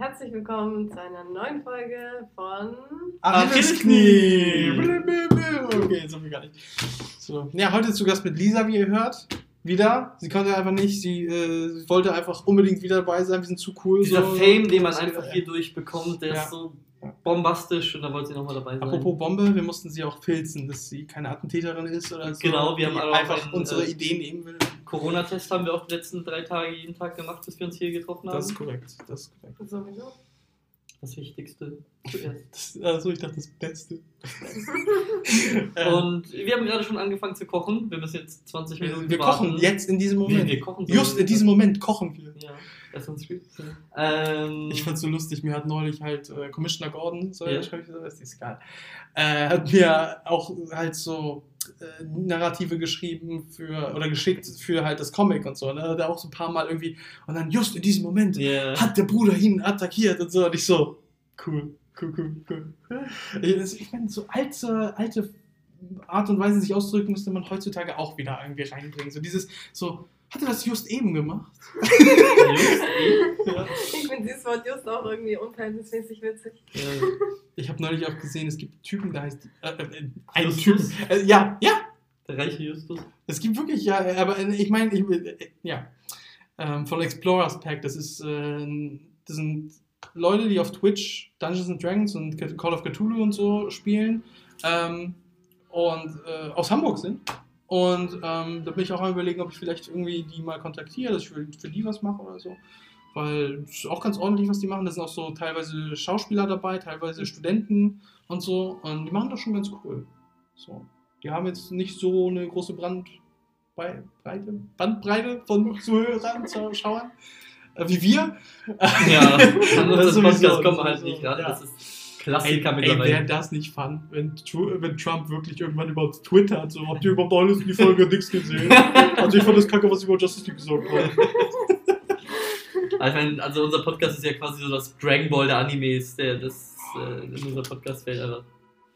Herzlich willkommen zu einer neuen Folge von Achillesknie! Okay, so viel gar nicht. So. Ja, heute zu Gast mit Lisa, wie ihr hört. Wieder. Sie konnte einfach nicht. Sie äh, wollte einfach unbedingt wieder dabei sein. Wir sind zu cool. Dieser so. Fame, den man einfach ja. hierdurch bekommt, der Ja. ist so bombastisch und da wollte sie nochmal dabei sein. Apropos Bombe, wir mussten sie auch filzen, dass sie keine Attentäterin ist oder so. Genau, wir haben einfach einen, unsere äh, Ideen nehmen will. Corona-Test haben wir auch die letzten drei Tage jeden Tag gemacht, bis wir uns hier getroffen haben. Das ist korrekt. Das ist korrekt. sowieso. das Wichtigste zuerst. Das, also ich dachte, das Beste. Ähm, Und wir haben gerade schon angefangen zu kochen. Wir müssen jetzt 20 wir Minuten wir warten. kochen jetzt in diesem Wir, Moment. wir kochen so. Just in diesem Moment kochen wir. Ja, Assassin's Creed. Ähm, Ich fand's so lustig, mir hat neulich halt äh, Commissioner Gordon, so Ja. ich so, ist ist egal, äh, hat mir auch halt so äh, Narrative geschrieben für, oder geschickt für halt das Comic und so, ne? Hat er auch so ein paar Mal irgendwie, und dann just in diesem Moment ja. hat der Bruder ihn attackiert und so, und ich so, cool, cool, cool, cool. Ich, ich meine, so alte, alte Art und Weise, sich auszudrücken, müsste man heutzutage auch wieder irgendwie reinbringen. So dieses, so, hat er das just eben gemacht? Just, eh. Ja. Ich finde dieses Wort just auch irgendwie unverhältnismäßig witzig. ja. Ich habe neulich auch gesehen, es gibt Typen, da heißt äh, äh, ein Justus? Typ. Äh, ja, ja. Der reiche Justus. Es gibt wirklich, ja, äh, aber äh, ich meine, ich, äh, ja. Ähm, von Explorers Pack, das ist, äh, das sind Leute, die auf Twitch Dungeons and Dragons und Call of Cthulhu und so spielen ähm, und äh, aus Hamburg sind. Und ähm, da bin ich auch am überlegen, ob ich vielleicht irgendwie die mal kontaktiere, dass ich für, für die was mache oder so. Weil es ist auch ganz ordentlich, was die machen. Da sind auch so teilweise Schauspieler dabei, teilweise Studenten und so. Und die machen das schon ganz cool. So. Die haben jetzt nicht so eine große Brandbreite, Bandbreite von Zuhörern, Zuschauern äh, wie wir. Ja, Das wir das halt sowieso, nicht ran. ja. Das ist Klassiker ey, ey mittlerweile. wäre das nicht fun, wenn, wenn Trump wirklich irgendwann über Twitter hat, so, habt ihr überhaupt alles in die Folge nichts gesehen? Also ich fand das kacke, was sie über Justice League gesagt haben. Also, meine, also unser Podcast ist ja quasi so das Dragon Ball der Animes, der das äh, in unser Podcast fällt. Also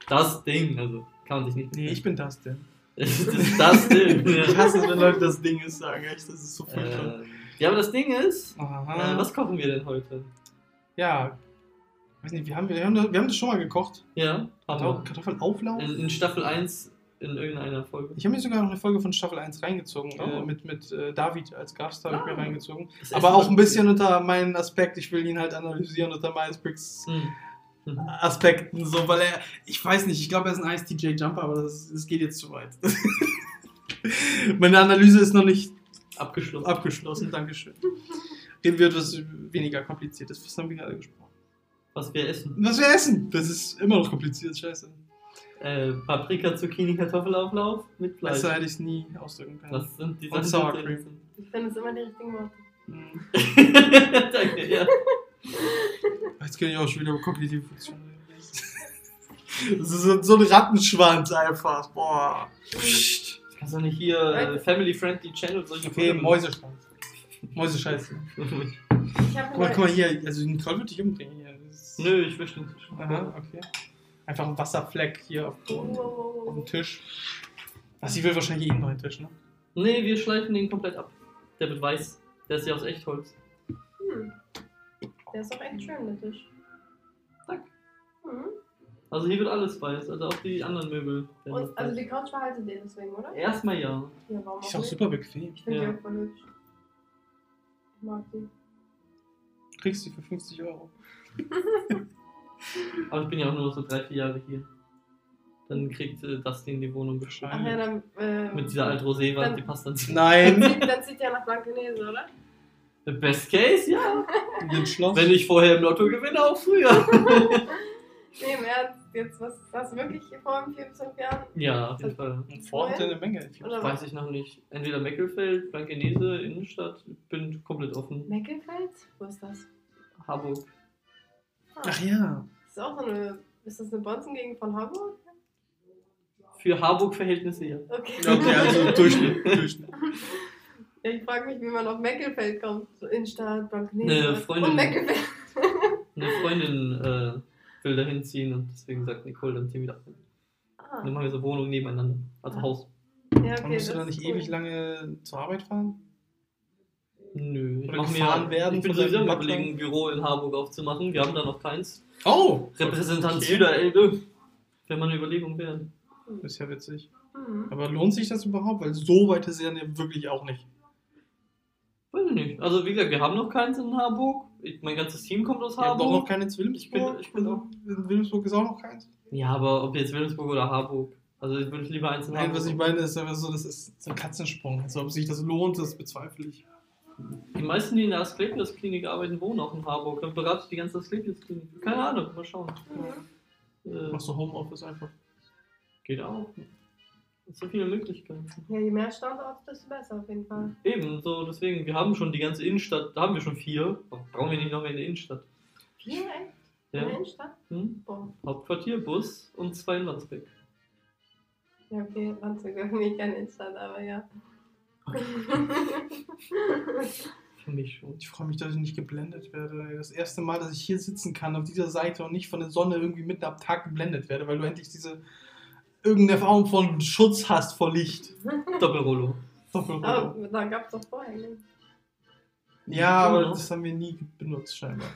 das Ding, also kann man sich nicht. Nee, ich bin das denn. das ist das Ding. Ich hasse es, wenn Leute das Ding ist, sagen, echt, das ist so furchtbar. Äh, ja, aber das Ding ist, äh, was kochen wir denn heute? Ja, weiß nicht, wir haben, wir, haben das, wir haben das schon mal gekocht. Ja, haben wir. Kartoffelauflauf? In, in Staffel 1 in irgendeiner Folge. Ich habe mir sogar noch eine Folge von Staffel 1 reingezogen, Oh. äh, mit, mit äh, David als Gast habe ich Ah. mir reingezogen. Das Aber auch ein bisschen unter meinen Aspekt, ich will ihn halt analysieren unter Myers-Briggs Hm. Mhm. Aspekten, so, weil er, ich weiß nicht, ich glaube, er ist ein ISTJ Jumper, aber das, das geht jetzt zu weit. Meine Analyse ist noch nicht Abgeschlossen. abgeschlossen, Dankeschön. Reden wir etwas weniger kompliziertes, was haben wir gerade gesprochen? Was wir essen. Was wir essen, das ist immer noch kompliziert, scheiße. Äh, Paprika, Zucchini, Kartoffelauflauf mit Fleisch. Besser hätte ich es nie ausdrücken können. Das sind die Und Sour Cream. Ich finde es immer die richtigen Worte. Danke, ja. Jetzt kann ich auch schon wieder über kognitive Funktionen reden. Das ist so, ein Rattenschwanz einfach. Boah. Psst. Kannst du nicht hier äh, Family-Friendly Channel solche Okay, Mäuseschwanz. Mäusescheiße. Ich Guck mal, guck mal hier, also Nicole wird dich umbringen hier. Das Nö, ich wische nicht. Aha, okay. Einfach ein Wasserfleck hier auf, oh, auf dem. Tisch. Was, sie will wahrscheinlich einen neuen Tisch, ne? Nee, wir schleifen den komplett ab. Der wird weiß. Der ist ja aus Echtholz. Hm. Der ist auch echt schön, der Tisch. Danke. Hm. Also hier wird alles weiß, also auch die anderen Möbel. werden Und, also weiß. die Couch behaltet ihr deswegen, oder? Erstmal ja. Ja, warum Ist auch auch nicht? super bequem. Ich finde Ja. die auch voll hübsch. Ich mag die. Kriegst du für 50 Euro. Aber ich bin ja auch nur so drei, vier Jahre hier. Dann kriegt äh, Dustin die Wohnung Ach ja, dann, äh, Mit dieser Alt-Rosé-Wand, die passt dann zu. Nein, Dann zieht, dann zieht ihr nach Blankenese, oder? Best Case, ja. in dem Schloss. Wenn ich vorher im Lotto gewinne, auch früher. Nee, im Ernst. Jetzt, was hast du wirklich vor bis fünf Jahren? ja, auf jeden Fall. Und hat eine Menge. Oder Weiß ich noch nicht. Entweder Meckelfeld, Blankenese, Innenstadt. Ich bin komplett offen. Meckelfeld? Wo ist das? Harburg. Ah, Ach ja. Ist auch so eine. Ist das eine Bonzengegend von Hamburg? Für Harburg-Verhältnisse ja. Okay. Okay, also Durchschnitt. Durchschnitt. Ja, ich frage mich, wie man auf Meckelfeld kommt. So Innenstadt, Blankenese. Eine Freundin- Und Meckelfeld. Eine Freundin äh, will da hinziehen und deswegen sagt Nicole, dann ziehen wir da hin. Ah. Dann machen wir so Wohnungen nebeneinander. Also Ah. Haus. Ja, Und okay, musst du da nicht cool. ewig lange zur Arbeit fahren? Nö, ich, Oder mach gefahren mir, werden ich bin von sowieso am deinem überlegen, ein Büro in Harburg aufzumachen. Wir haben da noch keins. Oh! Repräsentant Okay. Süderelbe. Wäre mal eine Überlegung. Das ist ja witzig. Hm. Aber lohnt sich das überhaupt? Weil so weit ist es ja wirklich auch nicht. Weiß ich nicht. Also, wie gesagt, wir haben noch keins in Harburg. Ich, mein ganzes Team kommt aus Ihr habt doch noch Harburg. keins in Wilhelmsburg? Ich bin- ich bin Also, in Wilhelmsburg ist auch noch keins? Ja, aber ob jetzt Wilhelmsburg oder Harburg. Also, ich würde lieber eins in Nein, Harburg. was ich meine, ist aber so, das ist so ein Katzensprung. Also, ob sich das lohnt, das bezweifle ich. Die meisten, die in der Asklepios-Klinik arbeiten, wohnen auch in Harburg. Dann berate ich die ganze Asklepios-Klinik. Keine Ahnung, mal schauen. Äh, Machst du Homeoffice einfach. geht auch. So viele Möglichkeiten. Ja, je mehr Standorte, desto besser auf jeden Fall. Eben, so deswegen, wir haben schon die ganze Innenstadt, da haben wir schon vier. Brauchen wir nicht noch mehr in der Innenstadt. Vier, echt? In Ja? der Innenstadt? Hm? Boah. Hauptquartier, Bus und zwei in Landsbeck. Ja, okay, Landsberg ist nicht keine Innenstadt, aber ja. Für mich schon. Ich freue mich, dass ich nicht geblendet werde. Das erste Mal, dass ich hier sitzen kann auf dieser Seite und nicht von der Sonne irgendwie mitten am Tag geblendet werde, weil du endlich diese irgendeine Form von Schutz hast vor Licht. Doppelrollo. Doppelrollo. aber da gab es doch Vorhänge. Ja, aber das haben wir nie benutzt, scheinbar.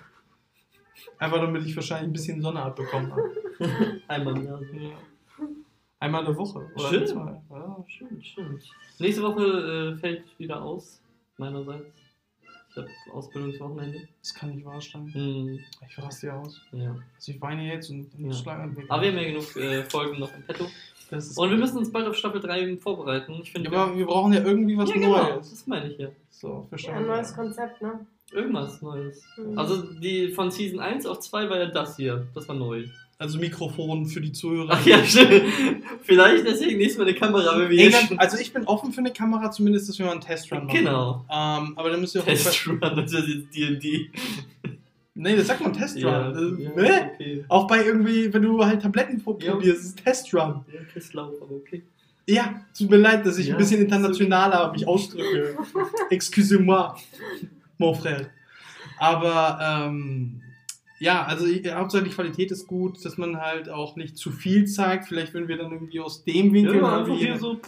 Einfach damit ich wahrscheinlich ein bisschen Sonne abbekommen habe. Einmal im Jahr. Ja. Einmal in der Woche. Oder Schön. zwei. Ja. Stimmt, stimmt. Nächste Woche äh, fällt wieder aus, meinerseits. Ich habe Ausbildungswochenende. Das kann nicht wahr sein. Hm, Ich raste ja aus. ja. Also ich weine jetzt und Ja. ja. schlage an. Aber wir haben ja genug äh, Folgen noch im Petto. das ist Und wir müssen uns bald auf Staffel 3 vorbereiten. Ich finde, ja, aber wir brauchen ja irgendwie was ja, genau, Neues. das meine ich ja. So, für Ja, ein neues. Konzept, ne? Irgendwas Neues. Mhm. Also die von Season 1 auf 2 war ja das hier. Das war neu. Also Mikrofon für die Zuhörer. Ach ja, stimmt. Vielleicht deswegen nächstes Mal eine Kamera, wenn wir Ey, dann, also ich bin offen für eine Kamera, zumindest, dass wir mal einen Testrun machen. Genau. Ähm, aber dann müsst ihr auch... Testrun, das ist jetzt D&D. Nee, das sagt man Testrun. Ja, ja, Hä? okay. Auch bei irgendwie, wenn du halt Tabletten probierst, Ja. ist es Testrun. Ja, Testlauf, aber okay. Ja, tut mir leid, dass ich Ja, ein bisschen internationaler mich ausdrücke. Excusez-moi, mon frère. Aber ähm, ja, also ich, Hauptsache die Qualität ist gut, dass man halt auch nicht zu viel zeigt. Vielleicht würden wir dann irgendwie aus dem Winkel Ja, einfach wie hier eine, so.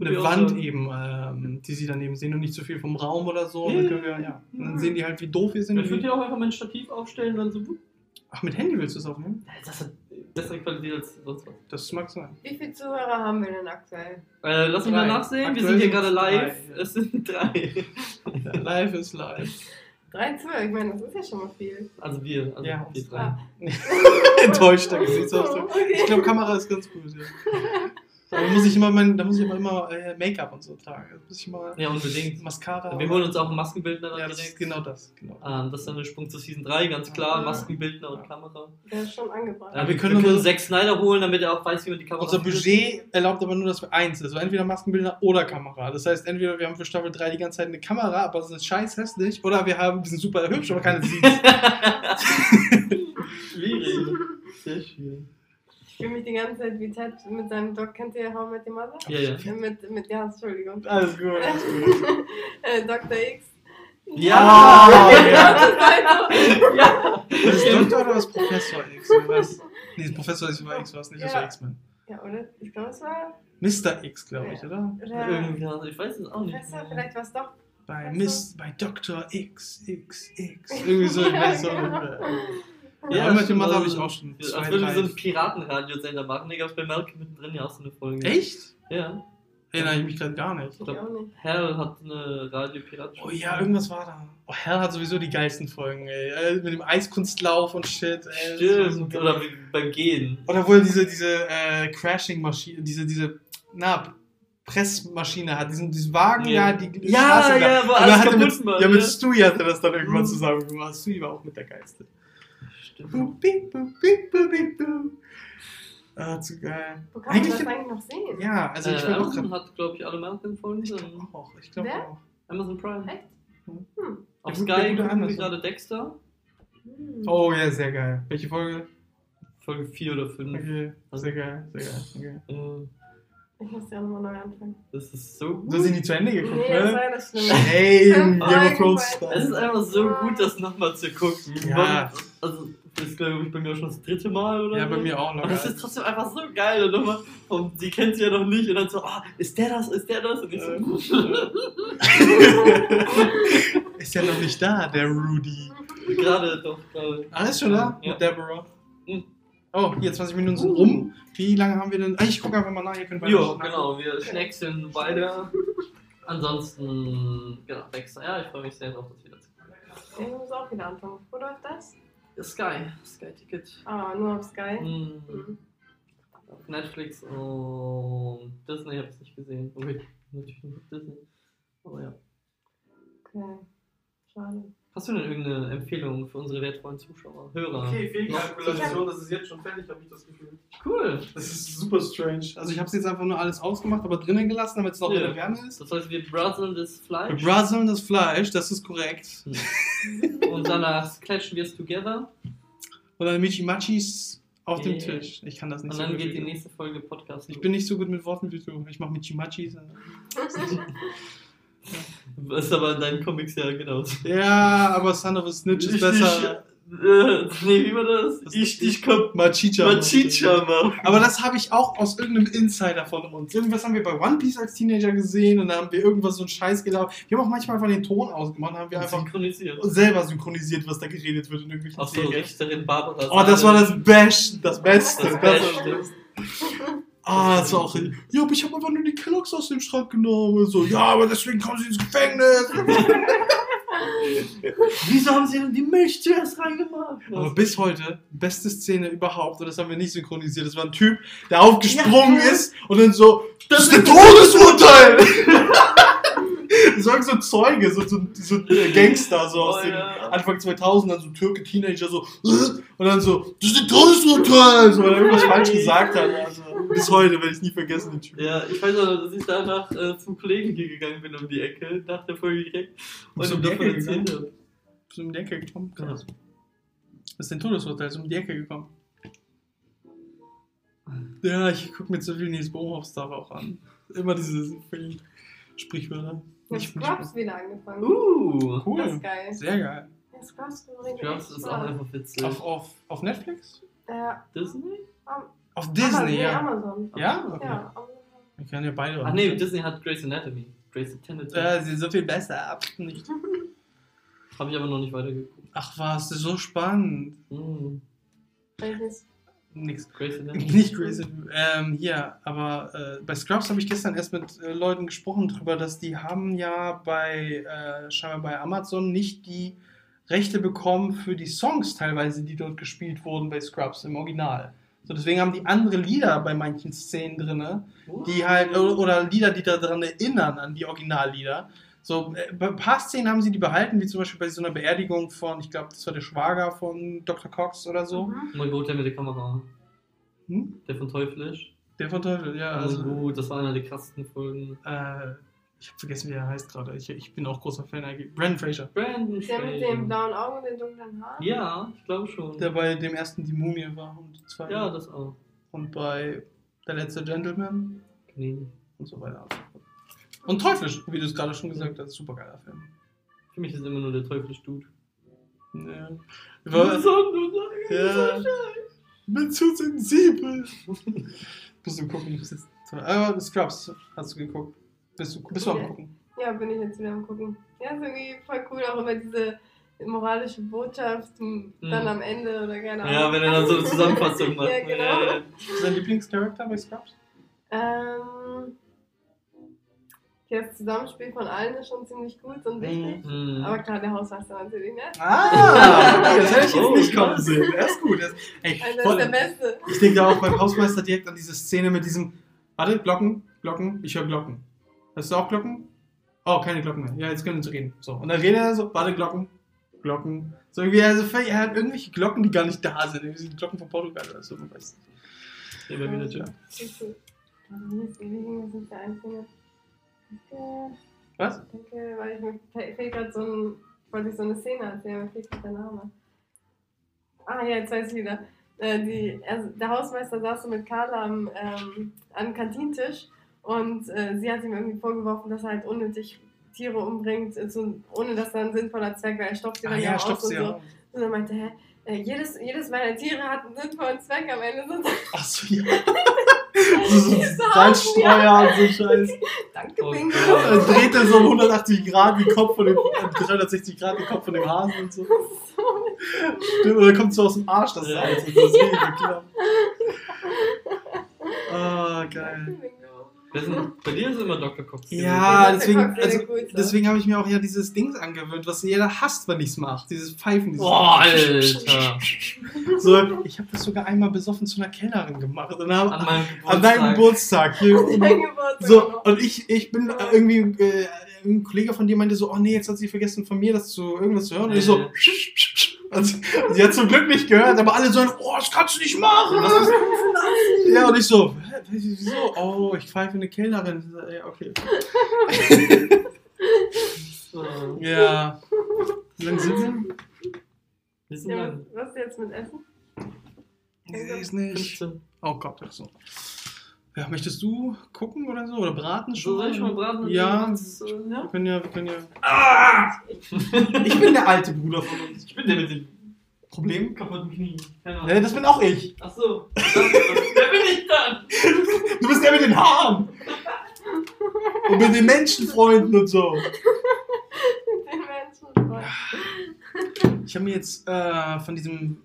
eine Wand aussehen. eben, ähm, die sie daneben sehen und nicht zu viel vom Raum oder so. Ja, dann, können wir, ja, und dann sehen die halt, wie doof wir sind. Ich würde hier auch einfach mein Stativ aufstellen und dann so. ach, mit Handy willst du es aufnehmen? Das hat bessere Qualität als sonst was. Das mag sein. Wie viele Zuhörer haben wir denn aktuell? Äh, lass mich mal nachsehen. Aktuell wir sind hier gerade live. drei, ja. Es sind drei. Ja, live ist live. Drei Zuhörer, ich meine, das ist ja schon mal viel. Also wir, also Ja. wir drei. Ah. Enttäuschter Gesichtsausdruck. Okay. Ich glaube, Kamera ist ganz gut. Ja. Da muss ich immer, mein, da muss ich immer, immer äh, Make-up und so tragen. Da muss ich immer Ja, unbedingt. Mascara. Wir holen uns auch einen Maskenbildner dann ja, das ist genau das. Genau. Ah, das ist dann der Sprung zu Season 3, ganz klar. Ah. Maskenbildner und Kamera. Der ist schon angebracht. Ja, wir können wir können Zack Snyder holen, damit er auch weiß, wie man die Kamera Unser. Budget erlaubt aber nur, dass wir eins, also entweder Maskenbilder oder Kamera. Das heißt, entweder wir haben für Staffel 3 die ganze Zeit eine Kamera, aber es ist scheiß hässlich, oder wir haben, wir sind super hübsch, aber keine sieht. Schwierig. Sehr schwierig. Ich fühle mich die ganze Zeit wie Ted mit seinem Doc. Kennt ihr How I Met Your Mother? Ja, ja. Äh, Mit, mit, ja, Entschuldigung. Alles gut, alles gut. äh, Dr. X. Ja! Ja. das war so. ja! Das ist Doktor oder was Professor X? Was? Nee, Professor X war X, war es nicht, das Ja. war X-Men. Ja, oder? Ich glaube, es war. Mr. X, glaube ich, oder? Oder Irgendwie, also ich weiß es auch nicht. Professor, vielleicht war es doch. Bei, Miss, bei Dr. X, X, X. Irgendwie so, ich weiß auch Ja, nicht mehr. Ja, Ja, mit dem habe ich auch schon. Als zwei, würden wir so einen Piratenradiosender machen. Da gab es bei Malcolm mittendrin ja auch so eine Folge. Echt? Ja. Erinnere ich mich gerade gar nicht. Ich auch nicht. Hell hat eine radio Oh ja, irgendwas war da. Oh, Hell hat sowieso die geilsten Folgen, ey. Äh, Mit dem Eiskunstlauf und shit, ey. So Stimmt. geil. Oder beim Gehen. Oder wo er diese, diese äh, Crashing-Maschine, diese, diese, na, Pressmaschine hat, diesen, diesen Wagen Ja. da, die Ja, Straße da. ja, wo alles hatte kaputt mit, war, Ja, mit ja. Stewie hat er das dann irgendwann zusammen gemacht. Stewie war auch mit der Geiste. Stimmt. Boop, beep, boop, beep, boop, beep, boop. Ah, zu geil. Wo kann man das eigentlich noch sehen? Ja, also ich äh, will auch Amazon gerade. hat, glaube ich, alle Malcolm-Folgen. Ich glaube auch. Ich glaube Wer? auch. Amazon Prime. Echt? Hm. Hm. Auf Ja, Sky gucken wir Amazon. gerade Dexter. Hm. Oh ja, sehr geil. Welche Folge? Folge 4 oder 5. Okay, sehr geil, sehr geil. Okay. Äh, Ich muss ja nochmal neu anfangen. das ist so gut. Du hast sie nie zu Ende geguckt, Nee, das ne? war das. Hey, Game of Thrones. Es ist einfach so gut, das nochmal zu gucken. Ja. Also, das ist, glaube ich, bei mir auch schon das dritte Mal oder Ja, bei mir auch Und locker. das ist trotzdem einfach so geil. Und, nochmal, und sie kennt sie ja noch nicht. Und dann so, ah, ist der das, ist der das? Und ich so, ist ja noch nicht da, der Rudy. Gerade doch, gerade. Ah, ist schon da? Ja. Mit Deborah. Mhm. Oh, hier 20 Minuten sind rum. Wie lange haben wir denn? Ah, ich gucke einfach mal nach, ihr könnt weiter Jo, genau, wir schneckseln weiter. Ansonsten, genau, Dexter. Ja, ich freue mich sehr drauf, das wieder zu Ich muss auch wieder anfangen. Wo läuft das? Sky, Sky-Ticket. Ah, nur auf Sky. Hm. Mhm. Auf Netflix und Disney habe ich nicht gesehen. Okay, natürlich nur auf Disney. Aber ja. Okay. Schade. Hast du denn irgendeine Empfehlung für unsere wertvollen Zuschauer, Hörer? Okay, Fehlkalkulation, das ist jetzt schon fertig, habe ich das Gefühl. Cool. Das ist super strange. Also ich habe es jetzt einfach nur alles ausgemacht, aber drinnen gelassen, damit es noch Ja. in der Wärme ist. Das heißt, wir brutzeln das Wir Fleisch brutzeln das Fleisch, das ist korrekt. und danach clashen wir es together. Und dann Michimachis auf dem Yeah. Tisch. Ich kann das nicht Und so dann geht die nächste Folge Podcast. Ich bin nicht so gut mit Worten wie du. Ich mache Michimachis. Das ist aber in deinen Comics ja genauso. Ja, aber Son of a Snitch ist besser. Äh, nee, wie war das? Das ich dich komm. Machicha. Machicha machen. Aber das habe ich auch aus irgendeinem Insider von uns. Irgendwas haben wir bei One Piece als Teenager gesehen und da haben wir irgendwas so einen Scheiß gelaufen. Wir haben auch manchmal einfach den Ton ausgemacht, haben wir einfach synchronisiert. selber synchronisiert, was da geredet wird in irgendwelchen Auch so Serien. Richterin Barbara. Oh, das war das Best, das Beste. Das Das Beste. Ah, das war auch. Ja, aber ich habe einfach nur die Kelloggs aus dem Schrank genommen. So, ja, aber deswegen kommen sie ins Gefängnis. Wieso haben sie denn die Milch zuerst reingemacht? aber bis heute, beste Szene überhaupt, und das haben wir nicht synchronisiert. Das war ein Typ, der aufgesprungen Ja. ist und dann so, das, Das ist ein Todesurteil! das war so Zeuge, so, so, so Gangster, so aus Oh, den ja. Anfang 2000, dann so Türke, Teenager, so, und dann so, das ist ein Todesurteil! So, weil er irgendwas falsch gesagt hat. Also, bis heute werde ich es nie vergessen, den Typ. Ja, ich weiß aber, dass ich danach äh, zum Kollegen hier gegangen bin um die Ecke, nach der Folge direkt. Und Bist du ihm um die Ecke erzählt habe. Bist du um die Ecke gekommen? Ja. Das ist ein Todesurteil, ist um die Ecke gekommen. Ja, ich gucke mir zu viel Nils Bohmhoff-Stuff auch an. Immer diese vielen Sprichwörter. Hab Scrubs wieder angefangen. Uh, Das Cool. ist geil. Sehr geil. Ja, Scrubs Scrubs ist auch einfach witzig. Auf, auf, auf Netflix? Äh, Disney? Auf Disney, nee, ja. Amazon. Ja? Okay. Ja, Amazon. Wir können ja beide. Ach nee, Disney hat Grey's Anatomy. Grey's Anatomy. Äh, sie sind so viel besser. Ab nicht. Habe ich aber noch nicht weitergeguckt. Ach was, das ist so spannend. Mm. Welches? Nix. Grey's Anatomy. Nicht crazy. Ähm, hier, aber äh, bei Scrubs habe ich gestern erst mit äh, Leuten gesprochen drüber, dass die haben ja bei äh, scheinbar bei Amazon nicht die Rechte bekommen für die Songs teilweise, die dort gespielt wurden bei Scrubs im Original. So, deswegen haben die andere Lieder bei manchen Szenen drin, die halt, oder, Lieder, die daran erinnern, an die Originallieder. So, äh, bei ein paar Szenen haben sie die behalten, wie zum Beispiel bei so einer Beerdigung von, ich glaube, das war der Schwager von Dr. Cox oder so. Mhm. Mein Gott, der mit der Kamera. Hm? Der von Teuflisch. Der von Teufel, ja. Also Also, gut, das war einer der krassesten Folgen. äh, ich habe vergessen, wie er heißt gerade. Ich, ich bin auch großer Fan eigentlich. Brandon Fraser. Brandon Der mit Fraser. den blauen Augen und den dunklen Haaren? Ja, ich glaube schon. Der bei dem ersten Die Mumie war und, zwei, ja, das auch. und bei Der letzte Gentleman Nee. und so weiter. Und Teuflisch, wie du es gerade schon gesagt hast. Super geiler Film. Für mich ist immer nur der Teuflisch-Dude. Ja. Was? War, ja. Ich bin zu sensibel. Musst du gucken. Das ist toll. Aber Scrubs hast du geguckt. Bist du, bist du am gucken? Ja, bin ich jetzt wieder am gucken. Ja, ist irgendwie voll cool, auch immer diese moralische Botschaft dann Mhm. am Ende oder keine Ahnung. Ja, wenn er dann so eine Zusammenfassung macht. Ja, genau. Ja, ja. Dein Lieblingscharakter bei Scrubs? Ähm, das Zusammenspiel von allen ist schon ziemlich gut und wichtig. Mhm. Aber klar, der Hausmeister natürlich, ne? Ah, das hätte ich jetzt Oh, nicht kommen sehen. Er ist gut. Er ist, ey, Also, das voll, ist der Beste. ich denke da auch beim Hausmeister direkt an diese Szene mit diesem. Warte, Glocken, Glocken, ich höre Glocken. Hast du auch Glocken? Oh, keine Glocken mehr. Ja, jetzt können wir uns reden. So. Und dann redet er so, warte, Glocken, Glocken. So irgendwie, also er hat irgendwelche Glocken, die gar nicht da sind. Irgendwie sind Glocken von Portugal oder so, man weiß nicht. War wieder Ja. Was? danke, weil ich mir fe- fehlt gerade so ein, wollte ich so eine Szene erzählen, mir fehlt gerade der Name. Ah ja, jetzt weiß ich wieder. Äh, die, also der Hausmeister saß so mit Carla am, ähm, am Kantintisch und äh, sie hat ihm irgendwie vorgeworfen, dass er halt unnötig Tiere umbringt, äh, so, ohne dass da ein sinnvoller Zweck wäre. Er stopft sie Ah dann ja ja, aus und so. ja. Und dann meinte er, hä, äh, jedes, jedes meiner Tiere hat einen sinnvollen Zweck am Ende. So, Ach so, ja. Salzstreuer und so Scheiß. Danke, Oh Bingo. Dann dreht er so um 180 Grad den Kopf von dem, äh, 360 Grad den Kopf von dem Hasen und so. Stimmt, oder kommt so aus dem Arsch das Ja. Salz. Und das ist richtig bekloppt. Ah, geil. Sind, bei dir ist immer Dr. Cox. Ja, Ja, deswegen, also, Coolste. deswegen habe ich mir auch ja dieses Ding angewöhnt, was jeder hasst, wenn ich es mache. Dieses Pfeifen. Dieses Boah, Alter. So, ich habe das sogar einmal besoffen zu einer Kellnerin gemacht. Und dann, An meinem an deinem Geburtstag. Hier, Geburtstag so, und ich, ich bin irgendwie, äh, ein Kollege von dir meinte so, oh nee, jetzt hat sie vergessen von mir das zu irgendwas zu hören. Und ich so, Äh. und sie, sie hat zum Glück nicht gehört, aber alle so, oh, das kannst du nicht machen. Ist ja, und ich so, wieso? Oh, ich pfeife eine Kellnerin. So, Ja, okay. Ja. Wie lange sind wir? Ja, was ist jetzt mit Essen? Ich sehe es nicht. 15. Oh Gott, ach so. Ja, möchtest du gucken oder so? Oder braten schon? So, soll ich schon mal braten? Ja. Was, äh, Wir ja? können ja, wir können ja. Ah! Ich bin der alte Bruder von uns. Ich bin der mit dem Problem? kaputten Knie. Keine Ahnung. Ja, das bin auch ich. Ach so. Wer bin ich dann? Du bist der mit den Haaren. Und mit den Menschenfreunden und so. Den Menschen. Ich habe mir jetzt äh, von diesem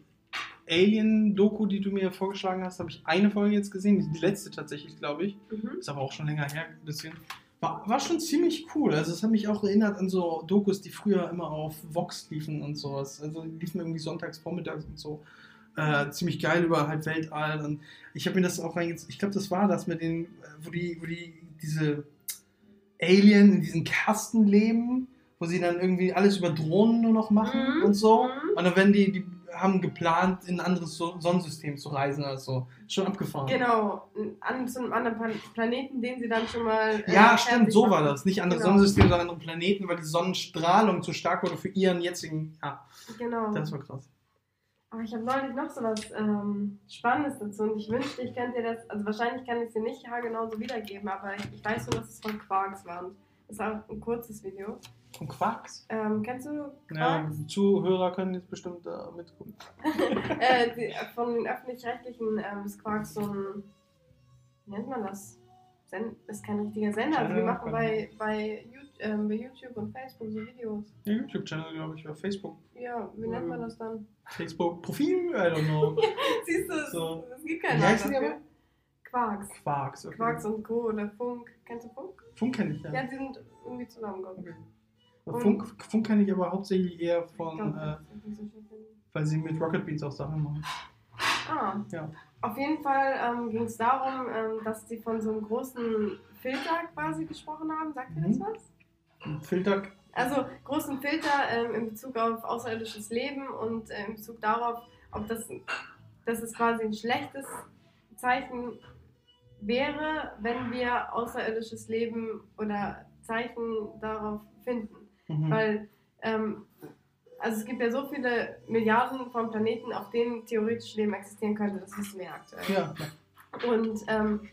Alien-Doku, die du mir vorgeschlagen hast, habe ich eine Folge jetzt gesehen. Die letzte tatsächlich, glaube ich. Mhm. Ist aber auch schon länger her, ein bisschen. War, war schon ziemlich cool. Also, es hat mich auch erinnert an so Dokus, die früher immer auf Vox liefen und sowas. Also, die liefen irgendwie sonntags, vormittags und so. Äh, ziemlich geil über halt Weltall. Und ich habe mir das auch reingezogen. Ich glaube, das war das mit den, äh, wo die, wo die diese Alien in diesen Kasten leben, wo sie dann irgendwie alles über Drohnen nur noch machen Mhm. und so. Mhm. Und dann werden die, die haben geplant, in ein anderes so Sonnensystem zu reisen oder so. Schon abgefahren. Genau, an zu einem anderen Plan Planeten, den sie dann schon mal. äh, Ja, stimmt, so machen. war das. Nicht andere Genau. Sonnensysteme, sondern andere Planeten, weil die Sonnenstrahlung zu stark wurde für ihren jetzigen. Ja, Genau. das war krass. Aber ich habe neulich noch so was ähm, Spannendes dazu und ich wünschte, ich könnte dir das, also wahrscheinlich kann ich es dir nicht haargenau so wiedergeben, aber ich, ich weiß nur, dass es von Quarks war. Das war ein kurzes Video. Von Quarks? Ähm, kennst du Ja, Quarks? die Zuhörer können jetzt bestimmt da mitgucken. äh, die, von den öffentlich-rechtlichen ähm, ist Quarks so ein, wie nennt man das? Sen ist kein richtiger Sender, also Channel, machen bei, bei, YouTube, ähm, bei YouTube und Facebook so Videos. Ja, YouTube-Channel, glaube ich, oder Facebook. Ja, wie nennt man das dann? Facebook-Profil? I don't know. Siehst du, es, So. gibt keinen Wie Namen heißen die aber? Quarks. Quarks. Okay. Quarks und Co. oder Funk. Kennst du Funk? Funk kenne ich ja. Ja, die sind irgendwie zusammengekommen. Okay. Funk, Funk kenne ich aber hauptsächlich eher von, glaub, äh, das ist so weil sie mit Rocket Beans auch Sachen machen. Ah, Ja. auf jeden Fall ähm, ging es darum, ähm, dass die von so einem großen Filter quasi gesprochen haben. Sagt ihr das Mhm. was? Ein Filter. Also großen Filter ähm, in Bezug auf außerirdisches Leben und äh, in Bezug darauf, ob das, dass es quasi ein schlechtes Zeichen wäre, wenn wir außerirdisches Leben oder Zeichen darauf finden. Mhm. Weil, ähm, also es gibt ja so viele Milliarden von Planeten, auf denen theoretisch Leben existieren könnte, das wissen wir ja aktuell. Ja, ja. Und ähm,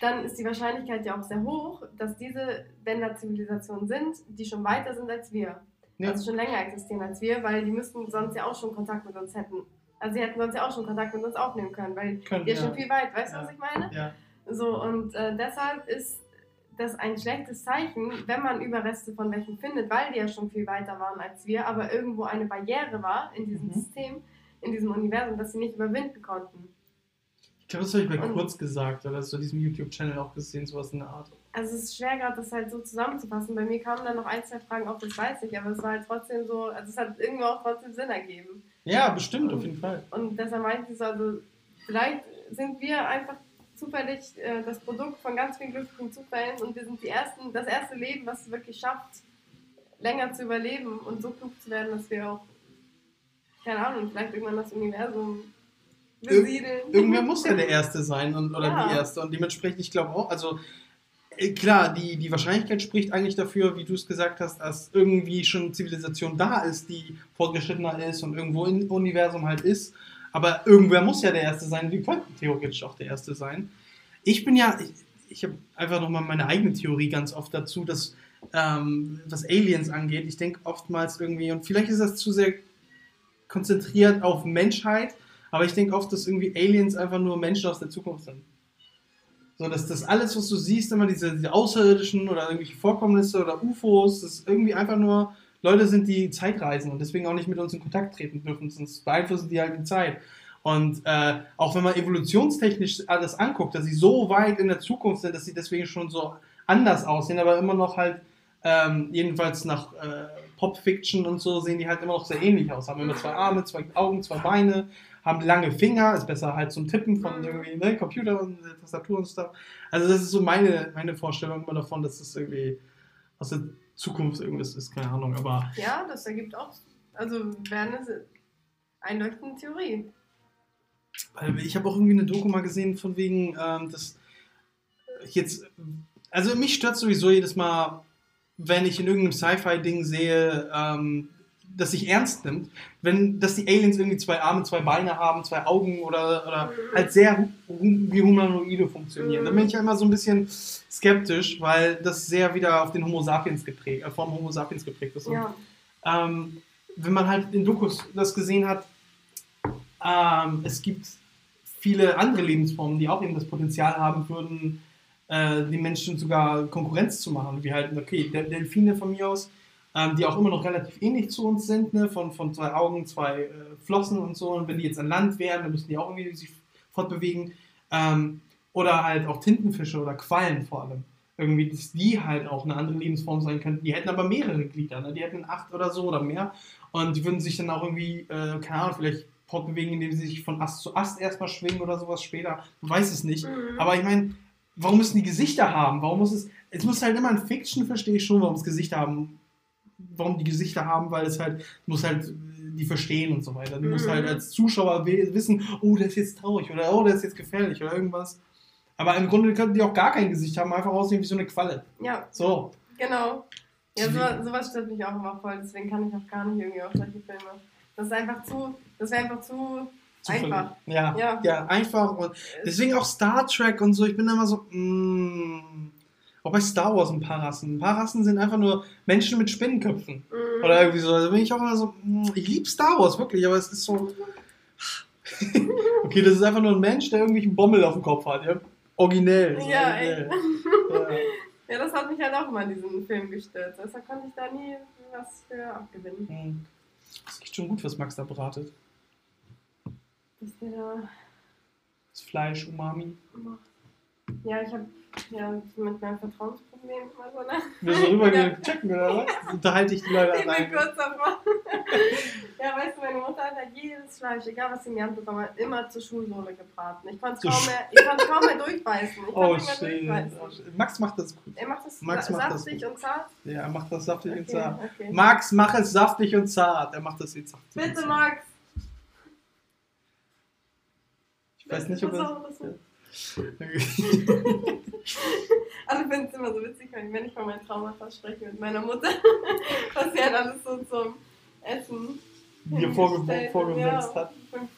dann ist die Wahrscheinlichkeit ja auch sehr hoch, dass diese, wenn da Zivilisationen sind, die schon weiter sind als wir. Ja. Also schon länger existieren als wir, weil die müssten sonst ja auch schon Kontakt mit uns hätten. Also sie hätten sonst ja auch schon Kontakt mit uns aufnehmen können, weil Können, wir ja. schon viel weit, weißt du, Ja. was ich meine? Ja. So, und äh, deshalb ist das ein schlechtes Zeichen, wenn man Überreste von welchen findet, weil die ja schon viel weiter waren als wir, aber irgendwo eine Barriere war in diesem Mhm. System, in diesem Universum, das sie nicht überwinden konnten. Ich glaube, das habe ich bei Und- Kurz gesagt, oder hast du diesem YouTube-Channel auch gesehen, sowas in der Art. Also es ist schwer gerade, das halt so zusammenzufassen. Bei mir kamen dann noch ein, zwei Fragen auf, das weiß ich, aber es war halt trotzdem so, also es hat irgendwo auch trotzdem Sinn ergeben. Ja, bestimmt, auf jeden Fall. Und deshalb meinte ich so, also vielleicht sind wir einfach zufällig äh, das Produkt von ganz vielen glücklichen Zufällen und wir sind die ersten, das erste Leben, was es wirklich schafft, länger zu überleben und so klug zu werden, dass wir auch, keine Ahnung, vielleicht irgendwann das Universum besiedeln. Irgendwer muss ja der Erste sein und, oder Ja. die Erste. Und dementsprechend, ich glaube auch, also äh, klar, die, die Wahrscheinlichkeit spricht eigentlich dafür, wie du es gesagt hast, dass irgendwie schon Zivilisation da ist, die fortgeschrittener ist und irgendwo im Universum halt ist. Aber irgendwer muss ja der Erste sein. Wir könnten theoretisch auch der Erste sein. Ich bin ja, ich, ich habe einfach nochmal meine eigene Theorie ganz oft dazu, dass ähm, was Aliens angeht, ich denke oftmals irgendwie, und vielleicht ist das zu sehr konzentriert auf Menschheit, aber ich denke oft, dass irgendwie Aliens einfach nur Menschen aus der Zukunft sind. So, dass das alles, was du siehst, immer diese, diese Außerirdischen oder irgendwelche Vorkommnisse oder UFOs, das irgendwie einfach nur Leute sind, die Zeitreisen und deswegen auch nicht mit uns in Kontakt treten dürfen, sonst beeinflussen die halt die Zeit. Und äh, auch wenn man evolutionstechnisch alles anguckt, dass sie so weit in der Zukunft sind, dass sie deswegen schon so anders aussehen, aber immer noch halt, ähm, jedenfalls nach äh, Pop-Fiction und so, sehen die halt immer noch sehr ähnlich aus. Haben immer zwei Arme, zwei Augen, zwei Beine, haben lange Finger, ist besser halt zum Tippen von irgendwie ne, Computer und äh, Tastatur und Stuff. Also das ist so meine, meine Vorstellung immer davon, dass das irgendwie aus der Zukunft irgendwas ist, keine Ahnung, aber Ja, das ergibt auch. Also wäre eine einleuchtende Theorie. Weil ich habe auch irgendwie eine Doku mal gesehen, von wegen, ähm, dass ich jetzt. Also mich stört sowieso jedes Mal, wenn ich in irgendeinem Sci-Fi-Ding sehe, ähm, das sich ernst nimmt, wenn, dass die Aliens irgendwie zwei Arme, zwei Beine haben, zwei Augen oder, oder halt sehr wie Humanoide funktionieren. Da bin ich ja immer so ein bisschen skeptisch, weil das sehr wieder auf den Homo sapiens geprägt, äh, vom Homo sapiens geprägt ist. Und Ja. ähm, wenn man halt in Dokus das gesehen hat, ähm, es gibt viele andere Lebensformen, die auch eben das Potenzial haben würden, äh, den Menschen sogar Konkurrenz zu machen. Wie halt, okay, Del Delfine von mir aus, ähm, die auch immer noch relativ ähnlich zu uns sind, ne? von, von zwei Augen, zwei äh, Flossen und so. Und wenn die jetzt an Land wären, dann müssen die auch irgendwie sich fortbewegen. Ähm, oder halt auch Tintenfische oder Quallen vor allem. Irgendwie, dass die halt auch eine andere Lebensform sein könnten. Die hätten aber mehrere Glieder, ne? die hätten acht oder so oder mehr. Und die würden sich dann auch irgendwie, äh, keine Ahnung, vielleicht fortbewegen, indem sie sich von Ast zu Ast erstmal schwingen oder sowas später. Man weiß es nicht. Mhm. Aber ich meine, warum müssen die Gesichter haben? Warum muss es. Es muss halt immer in Fiction, verstehe ich schon, warum es Gesichter haben. Warum die Gesichter haben, weil es halt, du musst halt die verstehen und so weiter. Du musst Mhm. halt als Zuschauer wissen, oh, der ist jetzt traurig oder oh, der ist jetzt gefährlich oder irgendwas. Aber im Grunde könnten die auch gar kein Gesicht haben, einfach aussehen wie so eine Qualle. Ja, So. genau. Ja, so, sowas stört mich auch immer voll, deswegen kann ich auch gar nicht irgendwie auf solche Filme. Das ist einfach zu, das wäre einfach zu Zufällig. einfach. Ja, ja, Ja. einfach. Und deswegen auch Star Trek und so. Ich bin da immer so, mm, auch bei Star Wars ein paar Rassen. Ein paar Rassen sind einfach nur Menschen mit Spinnenköpfen. Mhm. Oder irgendwie so. Da bin ich auch immer so, mm, ich liebe Star Wars, wirklich, aber es ist so. okay, das ist einfach nur ein Mensch, der irgendwie einen Bommel auf dem Kopf hat, ja. Originell. so Ja, originell. Ja, das hat mich halt auch immer in diesen Film gestört. Deshalb konnte ich da nie was für abgewinnen. Ja. Hm. Das riecht schon gut, was Max da bratet. Der da Das Fleisch, Umami. macht. Ja, ich habe ja mit meinem Vertrauensproblem immer so eine. Wir so rüber Ja. checken, oder was? Das Unterhalte ich die Leute Ich bin alleine. kurz davor. ja, weißt du, meine Mutter hat halt jedes Fleisch, egal was sie in die Hand bekommen hat, immer zur Schulsohle gebraten. Ich konnte Zur kaum, mehr- ich kaum mehr durchbeißen. Ich Oh, durchbeißen. Oh. Max macht das gut. Er macht das Max sa- macht das saftig gut. und zart. Ja, er macht das saftig und Okay, zart. okay. Max, mach es saftig und zart. Er macht das jetzt saftig. und Bitte, zart. Max. Ich weiß nicht, ob er. Das nicht. Also ich finde es immer so witzig, wenn ich von meinen Traumata spreche mit meiner Mutter, was sie halt alles so zum Essen Dir hingestellt vorge vorgesetzt ja, hat.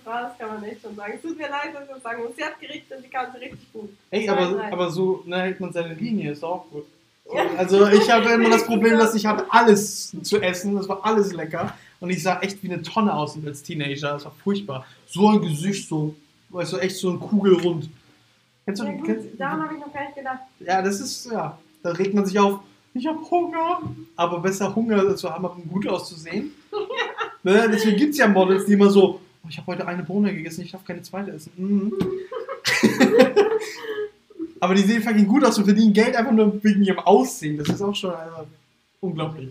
Grad kann man echt schon sagen. Es tut mir leid, dass ich das sagen muss. Sie hat Gerichte, die kann sie richtig gut. Ey, aber, aber so ne, hält man seine Linie, ist auch gut. So, Ja. Also ich habe immer das Problem, dass ich hatte alles zu essen, das war alles lecker und ich sah echt wie eine Tonne aus als Teenager, das war furchtbar. So ein Gesicht, so, weißt du, echt so ein Kugelrund. Kennst du, Ja, gut, kennst, daran habe ich noch gar nicht gedacht. ja, das ist, ja, da regt man sich auf, ich habe Hunger, aber besser Hunger zu haben, um gut auszusehen. Ne, deswegen gibt es ja Models, die immer so, oh, ich habe heute eine Bohne gegessen, ich darf keine zweite essen. Mhm. aber die sehen fucking gut aus und verdienen Geld einfach nur wegen ihrem Aussehen. Das ist auch schon einfach unglaublich.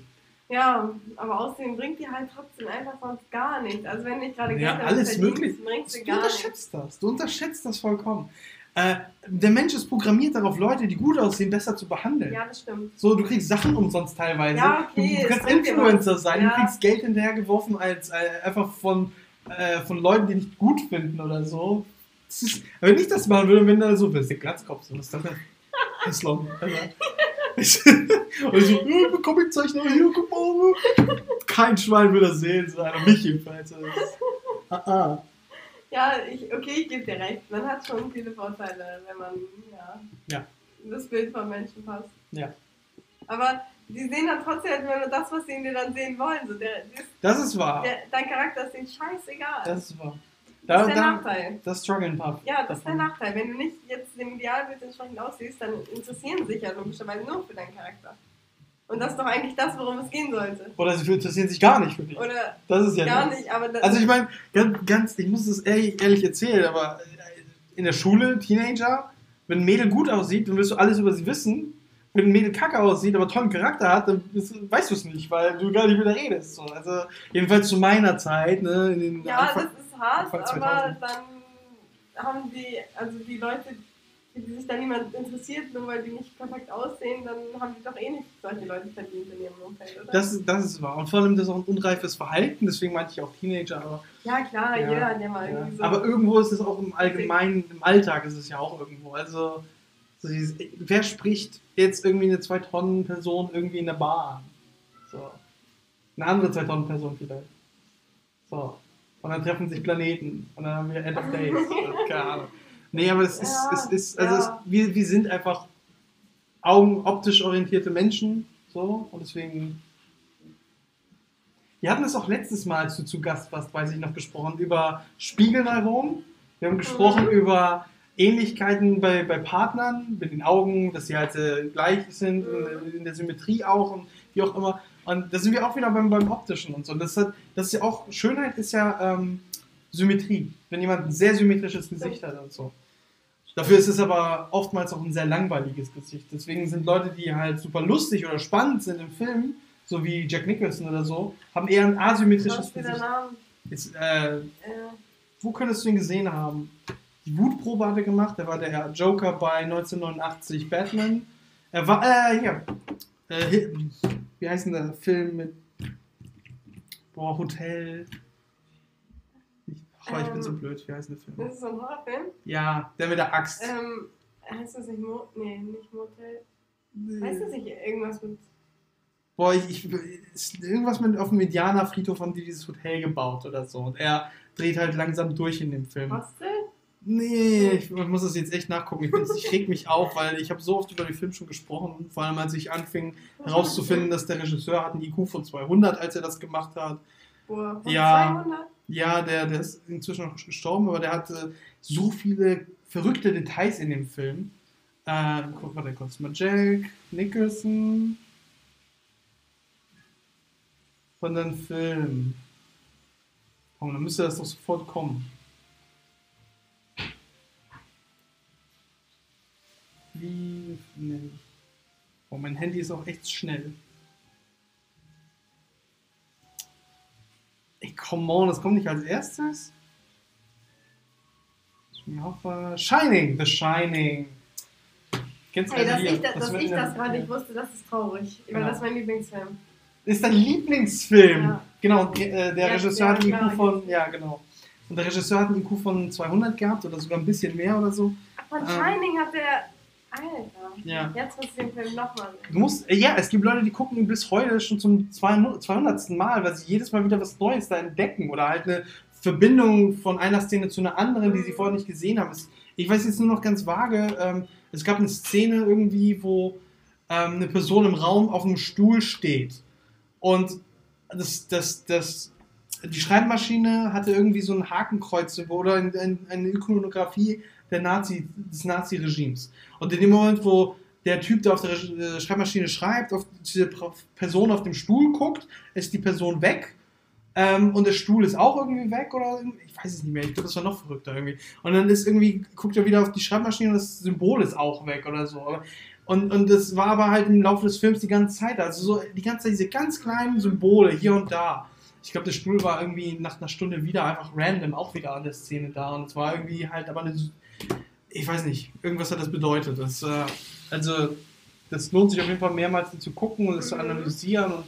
Ja, aber Aussehen bringt dir halt trotzdem einfach sonst gar nichts. Also wenn nicht gerade Geld Ja, alles möglich. bringst Du gar nichts. unterschätzt das. Du unterschätzt das vollkommen. Äh, der Mensch ist programmiert darauf, Leute, die gut aussehen, besser zu behandeln. Ja, das stimmt. So, du kriegst Sachen umsonst teilweise. Ja, okay, du, kannst Influencer sein, Ja. du kriegst Geld hinterhergeworfen als äh, einfach von, äh, von Leuten, die dich gut finden oder so. Das ist, wenn ich das machen würde, wenn da so, wer ist der Glatzkopf? So, ist dann ein Slong. Und ich so, äh, Comiczeichner, hier, guck mal. Kein Schwein will das sehen, so mich jedenfalls. Ist- Ah, ah. Ja, ich, okay, ich gebe dir recht. Man hat schon viele Vorteile, wenn man ja, Ja. das Bild von Menschen passt. Ja. Aber die sehen dann trotzdem nur das, was sie in dir dann sehen wollen. So der, der, Das ist wahr. der, dein Charakter ist denen scheißegal. Das ist wahr. Das Da, ist der da, Nachteil. das struggle paar. Ja, das ist der. Nachteil. Wenn du nicht jetzt dem Idealbild entsprechend aussiehst, dann interessieren sie sich ja logischerweise nur für deinen Charakter. Und das ist doch eigentlich das, worum es gehen sollte. Oder sie interessieren sich gar nicht für dich. Oder Das ist ja gar nicht, aber das Also ich meine, ganz, ganz, ich muss das ehrlich, ehrlich erzählen, aber in der Schule, Teenager, wenn ein Mädel gut aussieht, dann willst du alles über sie wissen. Wenn ein Mädel kacke aussieht, aber tollen Charakter hat, dann weißt du es nicht, weil du gar nicht mit der redest. So. Also jedenfalls zu meiner Zeit, ne, Ja, Anfang- das ist hart, aber 2000. dann haben die, also die Leute, die sich da niemand interessiert, nur weil die nicht perfekt aussehen, dann haben die doch eh nicht solche Leute verdient in ihrem Umfeld, oder? das, ist- das ist wahr. Und vor allem das ist auch ein unreifes Verhalten, deswegen meinte ich auch Teenager, aber ja, klar, Ja, jeder hat ja mal irgendwie so. Aber irgendwo ist es auch im Allgemeinen, im Alltag ist es ja auch irgendwo. Also, so dieses, wer spricht jetzt irgendwie eine 2-Tonnen-Person irgendwie in der Bar an? So. Eine andere 2-Tonnen-Person vielleicht. So. Und dann treffen sich Planeten. Und dann haben wir End of Days. Keine Ahnung. Nee, aber es ist, Ja, es ist also ja. es, wir, wir sind einfach Augen, optisch orientierte Menschen. So. Und deswegen. Wir hatten es auch letztes Mal, als du zu Gast warst, weiß ich noch, gesprochen über Spiegelneuronen. Wir haben gesprochen Mhm. über Ähnlichkeiten bei, bei Partnern mit den Augen, dass sie halt äh, gleich sind, Mhm. in, in der Symmetrie auch und wie auch immer. Und da sind wir auch wieder beim, beim Optischen und so. Und das, hat, das ist ja auch, Schönheit ist ja ähm, Symmetrie. Wenn jemand ein sehr symmetrisches Gesicht hat und so. Dafür ist es aber oftmals auch ein sehr langweiliges Gesicht. Deswegen sind Leute, die halt super lustig oder spannend sind im Film, so wie Jack Nicholson oder so, haben eher ein asymmetrisches Was ist der Gesicht. Name? Jetzt, äh, Äh, wo könntest du ihn gesehen haben? Die Wutprobe hat er gemacht. Er war der Joker bei 1989 Batman. Er war, äh, hier. Äh, hier wie heißt denn der Film mit. Boah, Hotel. Oh, ich bin so Ähm, blöd. Wie heißt denn der Film? das ist so ein Horrorfilm. Ja, der mit der Axt. Ähm, heißt das nicht Mo Nee, nicht Motel. Heißt das nicht irgendwas mit. Boah, ich, ich, ist irgendwas mit auf dem Indianerfriedhof haben die dieses Hotel gebaut oder so. Und er dreht halt langsam durch in dem Film. Hostel? Nee, ich, ich muss das jetzt echt nachgucken. Ich, ich reg mich auf, weil ich habe so oft über den Film schon gesprochen. Vor allem, als ich anfing herauszufinden, dass der Regisseur hat einen IQ von 200, als er das gemacht hat. Boah, Ja. 200? Ja, der, der ist inzwischen auch gestorben, aber der hatte so viele verrückte Details in dem Film. Äh, guck mal, der kurz mal Jack Nicholson von dem Film. Oh, dann müsste das doch sofort kommen. Wie. Nee. Oh, mein Handy ist auch echt schnell. Ey, come on, das kommt nicht als erstes? Ich hoffe. Shining, The Shining. Kennst du Hey, dass hier? ich, das, dass ich das gerade nicht wusste, das ist traurig. Weil Ja. das ist mein Lieblingsfilm. Ist dein Lieblingsfilm. Ja. Genau, äh, der Ja, Regisseur hat einen. IQ von. Ja, genau. Und der Regisseur hat einen IQ von 200 gehabt oder sogar ein bisschen mehr oder so. Von Ähm. Shining hat der. Alter. Ja. Jetzt muss ich den Film nochmal Du sehen. musst, äh, ja, es gibt Leute, die gucken ihn bis heute schon zum 200. 200. Mal, weil sie jedes Mal wieder was Neues da entdecken oder halt eine Verbindung von einer Szene zu einer anderen, die sie vorher nicht gesehen haben. Ich weiß jetzt nur noch ganz vage, ähm, es gab eine Szene irgendwie, wo ähm, eine Person im Raum auf einem Stuhl steht und das, das, das, die Schreibmaschine hatte irgendwie so ein Hakenkreuz oder ein, ein, eine Ikonografie der Nazi, des Nazi-Regimes. Und in dem Moment, wo der Typ, der auf der äh, Schreibmaschine schreibt, auf diese Person auf dem Stuhl guckt, ist die Person weg. Ähm, und der Stuhl ist auch irgendwie weg oder ich weiß es nicht mehr. Ich glaube, das war noch verrückter irgendwie. Und dann ist irgendwie, guckt er wieder auf die Schreibmaschine und das Symbol ist auch weg oder so. Und, und das war aber halt im Laufe des Films die ganze Zeit. Also so die ganze Zeit diese ganz kleinen Symbole hier und da. Ich glaube, der Stuhl war irgendwie nach einer Stunde wieder einfach random auch wieder an der Szene da. Und es war irgendwie halt aber eine. Ich weiß nicht, irgendwas hat das bedeutet. Das, äh, also, das lohnt sich auf jeden Fall mehrmals zu gucken und es zu analysieren. Und,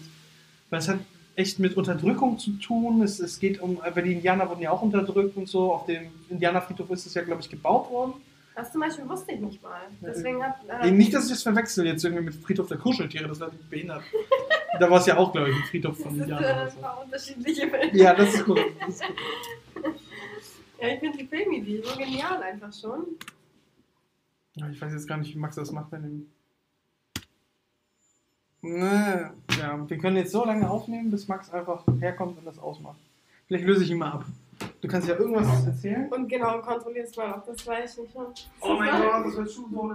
weil es hat echt mit Unterdrückung zu tun. Es, es geht um, weil die Indianer wurden ja auch unterdrückt und so. Auf dem Indianerfriedhof ist es ja, glaube ich, gebaut worden. Das zum Beispiel wusste ich nicht mal. Deswegen hat. Äh, Äh, Nicht, dass ich das verwechsel jetzt irgendwie mit Friedhof der Kuscheltiere, das nicht behindert. da war es ja auch, glaube ich, ein Friedhof das von sind Indianern. äh, oder ein so. unterschiedliche Filme. Ja, das ist gut. Das ist gut. Ja, ich finde die Filmidee so genial einfach schon. Ja, Ich weiß jetzt gar nicht, wie Max das macht, wenn. Nee. Ja, wir können jetzt so lange aufnehmen, bis Max einfach herkommt und das ausmacht. Vielleicht löse ich ihn mal ab. Du kannst ja irgendwas erzählen. Und genau, kontrollierst mal, ob das gleich nicht? Oh mein Gott, das wird schon so.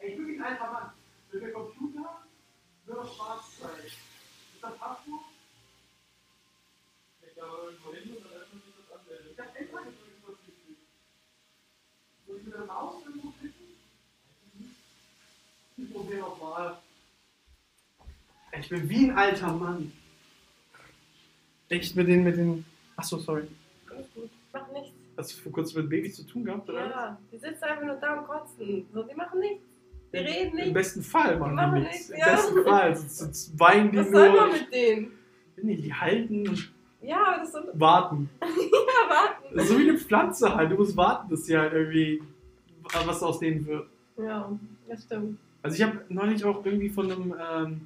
Ich bin ein alter Mann. Mit der Computer nur noch schwarz zeigen. Ist das Passwort? Ich glaube irgendwo hin und dann öffnet sich das anmelden. Ich hab echt mal gedrückt, was nicht geht. Soll ich mit der Maus irgendwo klicken? Ich probiere nochmal. Ich bin wie ein alter Mann. Echt mit den, mit den. Achso, sorry. Alles gut. Mach nichts. Hast du vor kurzem mit Babys zu tun gehabt, oder? Ja, die sitzen einfach nur da und kotzen. So, die machen nichts. Die reden Im nicht. besten Fall machen Die machen die nichts, nichts. Im ja. besten Fall. Sonst, sonst weinen die Was soll nur. man mit denen? Nee, die halten Ja, aber das ist so. warten. Ja, warten. So wie eine Pflanze halt. Du musst warten, dass sie halt irgendwie was aus denen wird. Ja, das stimmt. Also ich habe neulich auch irgendwie von einem ähm,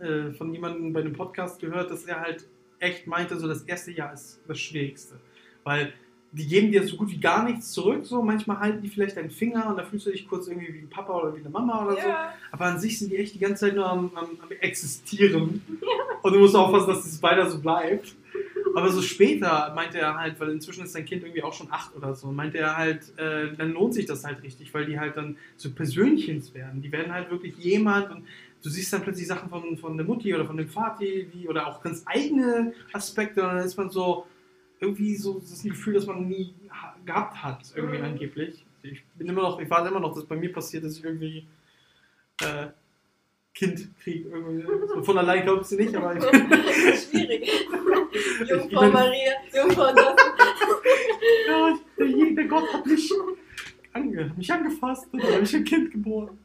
äh, von jemandem bei einem Podcast gehört, dass er halt echt meinte, so das erste Jahr ist das Schwierigste. Weil die geben dir so gut wie gar nichts zurück. So manchmal halten die vielleicht deinen Finger und da fühlst du dich kurz irgendwie wie ein Papa oder wie eine Mama oder so. Ja, Aber an sich sind die echt die ganze Zeit nur am, am, am Existieren. Und du musst aufpassen, dass das weiter so bleibt. Aber so später meinte er halt, weil inzwischen ist sein Kind irgendwie auch schon acht oder so, meinte er halt, äh, dann lohnt sich das halt richtig, weil die halt dann so Persönchens werden. Die werden halt wirklich jemand und du siehst dann plötzlich Sachen von, von der Mutti oder von dem Vati die, oder auch ganz eigene Aspekte und dann ist man so irgendwie so das Gefühl, das man nie ha gehabt hat, irgendwie angeblich. Ich bin immer noch, ich warte immer noch, dass bei mir passiert, dass ich irgendwie äh, Kind kriege. Irgendwie. So von allein glaubst du nicht, aber ich, schwierig. Ich Jungfrau bin- Maria, Jungfrau das. ja, ich, der, Gott hat mich, ange, mich angefasst und habe ich ein Kind geboren.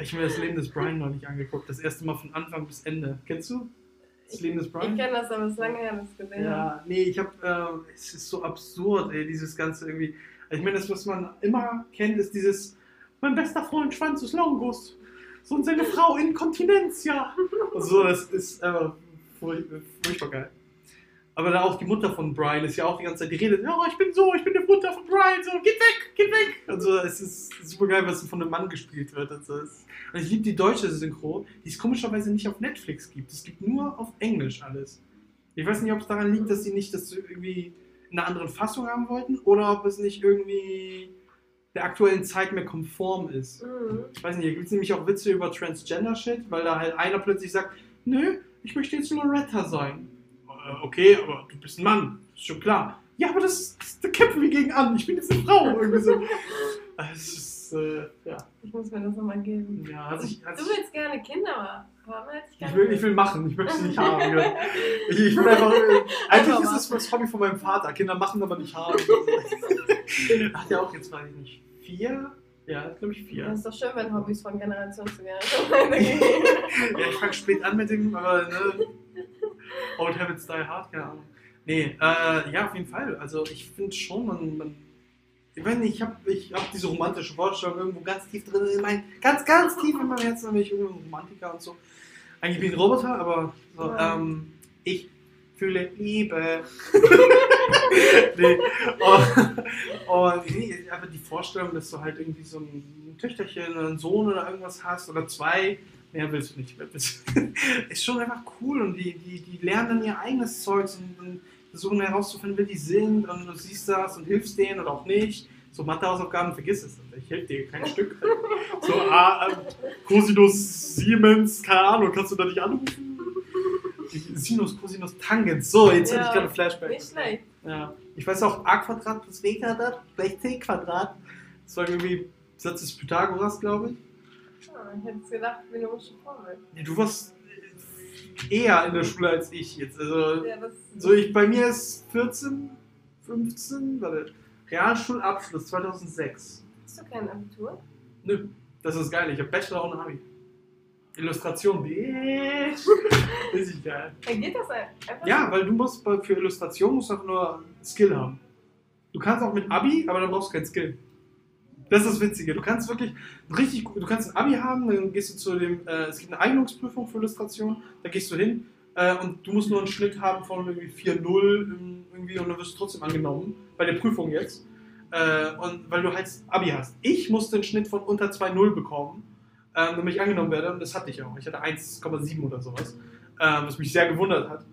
Ich habe mir das Leben des Brian noch nicht angeguckt. Das erste Mal von Anfang bis Ende. Kennst du? Das Leben des Ich Brian? kenne das, aber es ist lange her, dass ich es gesehen habe. Ja, nee, ich habe, äh, es ist so absurd, ey, dieses ganze irgendwie. Ich meine, das, was man immer kennt, ist dieses, mein bester Freund Schwanzus Longus. So und seine Frau Inkontinenz, ja. Und so, das ist einfach furch- furchtbar geil. Aber da auch die Mutter von Brian ist ja auch die ganze Zeit, die redet, ja, ich bin so, ich bin die Mutter von Brian, so, geht weg, geht weg. Und so, es ist super geil, was von einem Mann gespielt wird. Und, so. Und ich liebe die deutsche Synchro, die es komischerweise nicht auf Netflix gibt. Es gibt nur auf Englisch alles. Ich weiß nicht, ob es daran liegt, dass sie nicht das irgendwie in einer anderen Fassung haben wollten oder ob es nicht irgendwie der aktuellen Zeit mehr konform ist. Mhm. Ich weiß nicht, hier gibt es nämlich auch Witze über Transgender-Shit, weil da halt einer plötzlich sagt, nö, ich möchte jetzt Loretta sein. Äh, okay, aber du bist ein Mann, ist schon klar. Ja, aber das, das da kämpfen wir gegen an, ich bin jetzt eine Frau. Irgendwie so. Es ist, äh, ja. Ich muss mir das nochmal geben. ja hat sich, hat Du willst gerne Kinder haben, ich ich, will, ich will machen, ich möchte sie nicht haben. Ja. Ich, ich will einfach, äh, eigentlich ist es das Hobby von meinem Vater, Kinder machen, aber nicht haben. Hat ja auch jetzt, weiß ich nicht, vier? Ja, glaube ich vier. ist doch schön, wenn Hobbys von Generation zu Generation weitergehen. Ja, ich fange spät an mit dem, aber ne, Old Habits Die Hard, keine Ahnung. Nee, äh, ja, auf jeden Fall. Also ich finde schon, man, man ich nicht, ich habe ich hab diese romantische Vorstellung irgendwo ganz tief drin, in mein, ganz, ganz tief in meinem Herzen, nämlich irgendwo ein Romantiker und so. Eigentlich bin ich ein Roboter, aber so, Ja. ähm, ich fühle Liebe. nee, und, und nee, aber die Vorstellung, dass du halt irgendwie so ein Töchterchen oder einen Sohn oder irgendwas hast oder zwei, mehr willst du nicht mehr. Ist schon einfach cool und die, die, die lernen dann ihr eigenes Zeugs und, versuchen herauszufinden, wer die sind und du siehst das und hilfst denen oder auch nicht. So Mathehausaufgaben, vergiss es. Ich helfe dir kein Stück. So, ah, äh, Cosinus Siemens, keine Ahnung, kannst du da nicht anrufen? Sinus, Cosinus, Tangens. So, jetzt Ja, hatte ich gerade Flashback. Nicht schlecht. Ja. Ich weiß auch, a Quadrat plus b Quadrat gleich c Quadrat. Das war irgendwie Satz des Pythagoras, glaube ich. Ah, ich hätte es gedacht, biologische Formel. Ja, du warst eher in der Schule als ich jetzt. Also, Ja, so ich, bei mir ist 14, 15, warte, Realschulabschluss 2006. Hast du kein Abitur? Nö, das ist geil. Ich habe Bachelor und Abi. Illustration, bitch. Richtig geil. Dann geht das einfach. Ja, weil du musst für Illustration musst du einfach nur Skill haben. Du kannst auch mit Abi, aber dann brauchst du kein Skill. Das ist das Witzige. Du kannst wirklich richtig gut, du kannst ein Abi haben, dann gehst du zu dem, äh, es gibt eine Eignungsprüfung für Illustration, da gehst du hin äh, und du musst nur einen Schnitt haben von irgendwie 4-0 ähm, irgendwie und dann wirst du trotzdem angenommen, bei der Prüfung jetzt. Äh, und weil du halt Abi hast. Ich musste einen Schnitt von unter 2,0 bekommen, ähm, damit ich angenommen werde. Und das hatte ich auch. Ich hatte 1,7 oder sowas. Ähm, was mich sehr gewundert hat.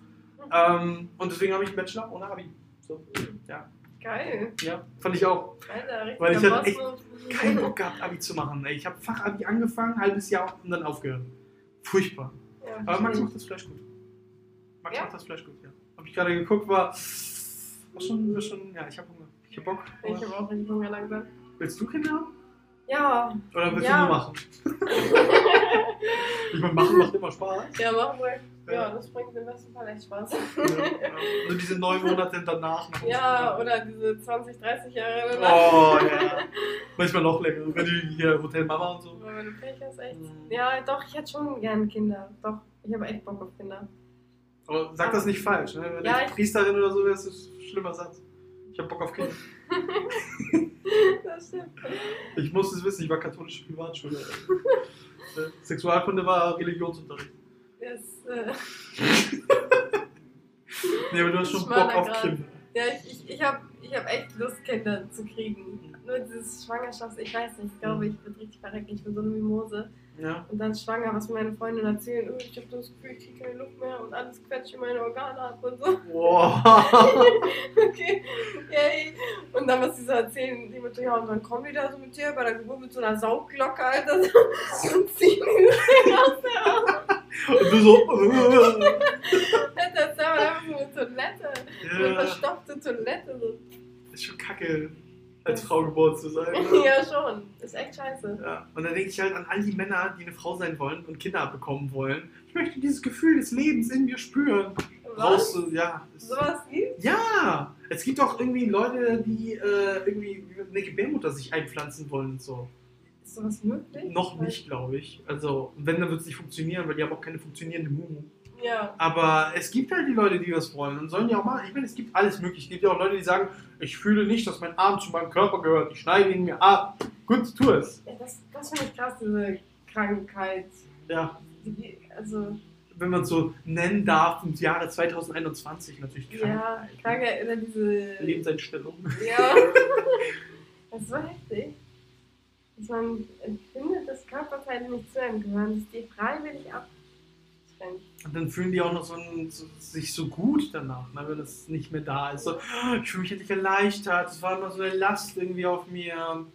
Ähm, und deswegen habe ich Bachelor ohne Abi. So, ja. Geil. ja, fand ich auch. Alter. Weil ich hatte echt Keinen Bock gehabt, Abi zu machen. Ey. Ich habe Fachabi angefangen, halbes Jahr und dann aufgehört. Furchtbar. Ja, Aber Max macht das Fleisch gut. Max Ja? macht das Fleisch gut, ja. Hab ich gerade geguckt, war, war schon, war schon, ja, ich hab Hunger. Ich hab Bock. Ich habe auch richtig Hunger langsam. Willst du Kinder haben? Ja, Oder willst Ja. du nur machen? ich meine, machen macht immer Spaß. ja, machen wir. Ja, das bringt im besten Fall echt Spaß. Ja, ja. Nur diese neun Monate danach. noch. Ja, oder diese 20, 30 Jahre danach. Oh, ja. Manchmal noch länger. Wenn du hier Hotel Mama und so. Wenn du Pech hast, echt. Mhm. Ja, doch, ich hätte schon gern Kinder. Doch, ich habe echt Bock auf Kinder. Aber sag das nicht falsch, ne? Wenn Ja, du Priesterin oder so wärst, ist das ein schlimmer Satz. Ich hab Bock auf Kinder. Das stimmt. Ich musste es wissen, ich war katholische Privatschule. Äh, Sexualkunde war Religionsunterricht. Das, äh, Nee, aber du hast schon Bock auf. Kinder. ja, ich, ich, ich habe ich hab echt Lust, Kinder zu kriegen. Nur dieses Schwangerschafts-, ich weiß nicht, ich glaube, ich bin richtig verreckt. Ich bin so eine Mimose. Ja. Und dann schwanger, was meine Freundin erzählen, oh, ich habe das Gefühl, ich kriege keine Luft mehr und alles quetscht in meine Organe ab und so. Wow. Okay, yay. Und dann, was sie so erzählen, die mit ja, und dann kommen die da so mit dir bei der Geburt mit so einer Saugglocke, Alter, so, und ziehen Ding aus der Arme. Und du so. äh, das ist aber einfach so eine Toilette. So eine ja, verstopfte Toilette. So. ist schon kacke, als Frau geboren zu sein. Ne? Ja, schon. Ist echt scheiße. Ja. Und dann denke ich halt an all die Männer, die eine Frau sein wollen und Kinder bekommen wollen. Ich möchte dieses Gefühl des Lebens in mir spüren. Was? Brauchst du, ja. Sowas gibt? Ja! Es gibt auch irgendwie Leute, die äh, irgendwie eine Gebärmutter sich einpflanzen wollen und so. Ist sowas möglich? Noch nicht, glaube ich. Also, wenn, dann wird es nicht funktionieren, weil die haben auch keine funktionierende Mumu. Ja. Aber es gibt halt die Leute, die das wollen und sollen ja auch mal. Ich meine, es gibt alles mögliche. Es gibt ja auch Leute, die sagen, ich fühle nicht, dass mein Arm zu meinem Körper gehört. Ich schneide ihn mir ab. Gut, tu es. ja das das finde ich krass, diese Krankheit. Ja, Die, also, wenn man es so nennen darf, im Jahre 2021 natürlich krank. ja, Krankheit oder diese. Lebenseinstellung. Ja. Das ist so heftig. Dass man empfindet, dass Körperteile nicht zu einem gehören, dass die freiwillig abtrennt. Und dann fühlen die auch noch so, ein, so sich so gut danach, ne, wenn es nicht mehr da ist. So, "Oh, ich fühle mich endlich erleichtert. Es war immer so eine Last irgendwie auf mir.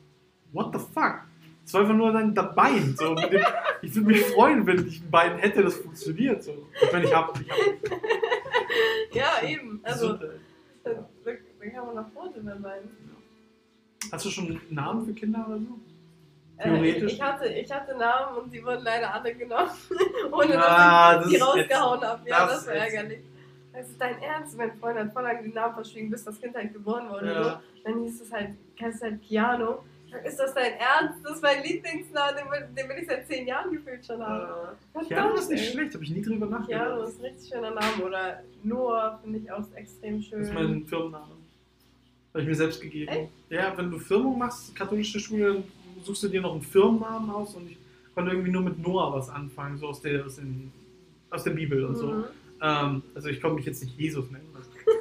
What the fuck? Es war einfach nur dein Bein. So, mit dem, ich würde mich freuen, wenn ich ein Bein hätte, das funktioniert. So. Ich meine, ich habe. Ich hab Ja, eben. Also, Gesundheit. da, da da kann man noch froh drüber sein. Hast du schon einen Namen für Kinder oder so? Äh, Theoretisch. ich, hatte, ich hatte Namen und die wurden leider alle genommen, ohne dass Ah, ich das die rausgehauen habe. Ja, Das das, war ist ärgerlich. Das ist dein Ernst? Mein Freund hat voll lange die Namen verschwiegen, bis das Kind halt geboren wurde. Ja. So. Dann hieß es halt, kennst du halt Keanu? Ich sag, Ist das dein Ernst? Das ist mein Lieblingsname, den, will- den will ich seit zehn Jahren gefühlt schon haben. Äh, Keanu ist nicht ey. schlecht, habe ich nie drüber Keanu nachgedacht. ist ein richtig schöner Name. Oder Noah finde ich auch extrem schön. Das ist mein Firmenname. Habe ich mir selbst gegeben. Echt? Ja, wenn du Firmung machst, katholische Schule, suchst du dir noch einen Firmennamen aus und ich konnte irgendwie nur mit Noah was anfangen, so aus der, aus den, aus der Bibel und so. Mhm. Ähm, also ich konnte mich jetzt nicht Jesus nennen.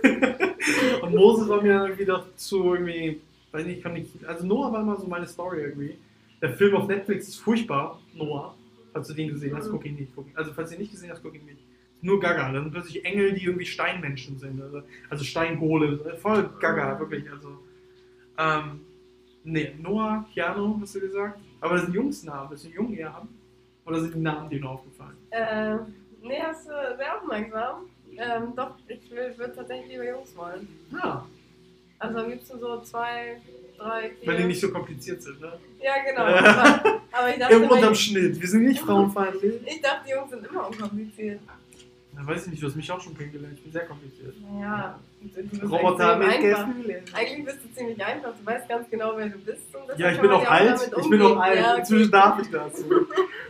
und Moses war mir dann irgendwie doch zu irgendwie, weiß nicht, ich kann nicht, also Noah war immer so meine Story irgendwie. Der Film auf Netflix ist furchtbar, Noah. Falls du den gesehen hast, Mhm. guck ihn nicht. Guck ihn. Also falls du ihn nicht gesehen hast, guck ihn nicht. Nur Gaga. Da sind plötzlich Engel, die irgendwie Steinmenschen sind. Also, also Steingole. Voll Gaga, wirklich. Also, ähm, nee, Noah, Keanu, hast du gesagt. Aber das sind Jungsnamen. Das sind haben. Oder sind die Namen dir nur aufgefallen? Äh, nee, hast du sehr aufmerksam. Ähm, doch, ich würde tatsächlich lieber Jungs wollen. Ja, Also am liebsten so zwei, drei, vier. wenn die nicht so kompliziert sind, ne? Ja, genau. Ja. Aber, aber ich dachte, Irgendwo unterm Schnitt. Wir sind nicht frauenfeindlich. ich dachte, die Jungs sind immer unkompliziert. Ja, weiß ich nicht, du hast mich auch schon kennengelernt. Ich bin sehr kompliziert. Bist Roboter mit. Gefühlen. Eigentlich bist du ziemlich einfach. Du weißt ganz genau, wer du bist. Ja, ich bin auch alt. Ich bin auch alt. Ja, okay. Inzwischen darf ich das.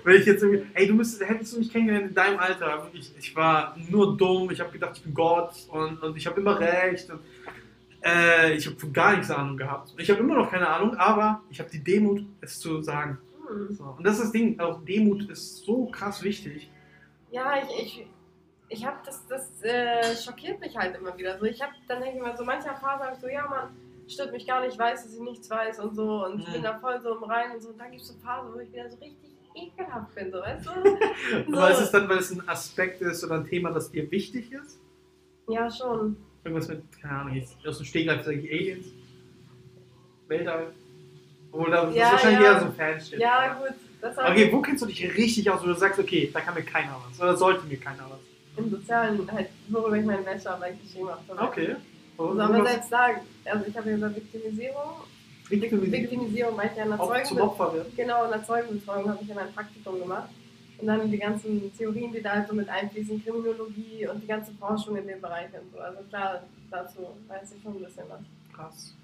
Wenn ich jetzt irgendwie, ey, du müsstest, hättest du mich kennengelernt in deinem Alter. Wirklich, ich war nur dumm. Ich habe gedacht, ich bin Gott und, und ich habe immer recht. Und, äh, ich habe von gar nichts Ahnung gehabt. Ich habe immer noch keine Ahnung, aber ich habe die Demut, es zu sagen. Hm. So. Und das ist das Ding. Auch Demut ist so krass wichtig. Ja, ich, ich, ich habe das, das äh, schockiert mich halt immer wieder. So, ich habe dann denke ich mal, so mancher Phase habe ich so, ja Mann, stört mich gar nicht, ich weiß, dass ich nichts weiß und so. Und ich Mhm. bin da voll so im Rein und so. Und dann gibt es so Phasen, wo ich wieder so richtig ekelhaft bin, so, weißt du? Aber ist es dann, weil es ein Aspekt ist oder ein Thema, das dir wichtig ist? Ja, schon. Irgendwas mit, keine Ahnung, jetzt aus dem Stegreif sage ich Aliens? Weltall? Oder das Ja, ist wahrscheinlich ja. eher so Fanshit. Ja, gut. Das war Okay, wo kennst du dich richtig aus, wo du sagst, okay, da kann mir keiner was? Oder sollte mir keiner was? Im Sozialen, halt, worüber ich meine Bachelorarbeit geschrieben habe. Okay. So, aber selbst da, also ich habe über Viktimisierung. Victimisierung. Viktimisierung, weil ich ja in der Auch zum Zeugen, Opfer werden. genau, in der Zeugenbetreuung habe ich ja mein Praktikum gemacht. Und dann die ganzen Theorien, die da halt so mit einfließen, Kriminologie und die ganze Forschung in dem Bereich und so. Also klar, dazu weiß ich schon ein bisschen was. Krass.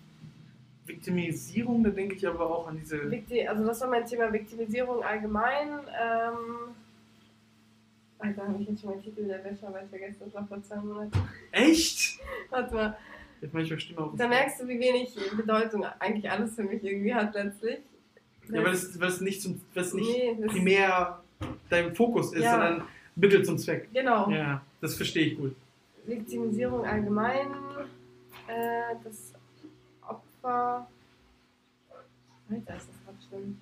Viktimisierung, da denke ich aber auch an diese. Also das war mein Thema Viktimisierung allgemein. Ähm, Alter, habe ich jetzt schon meinen Titel der Bachelorarbeit vergessen, das war vor zwei Monaten. Echt? Warte mal. Jetzt mache ich euch Stimme auf. Da merkst du, wie wenig Bedeutung eigentlich alles für mich irgendwie hat letztlich. Ja, weil es, weil es nicht, zum, weil es nicht Nee, das- primär dein Fokus ist, Ja. sondern Mittel zum Zweck. Genau. Ja, das verstehe ich gut. Viktimisierung allgemein, äh, das Opfer. Alter, ist das gerade schlimm.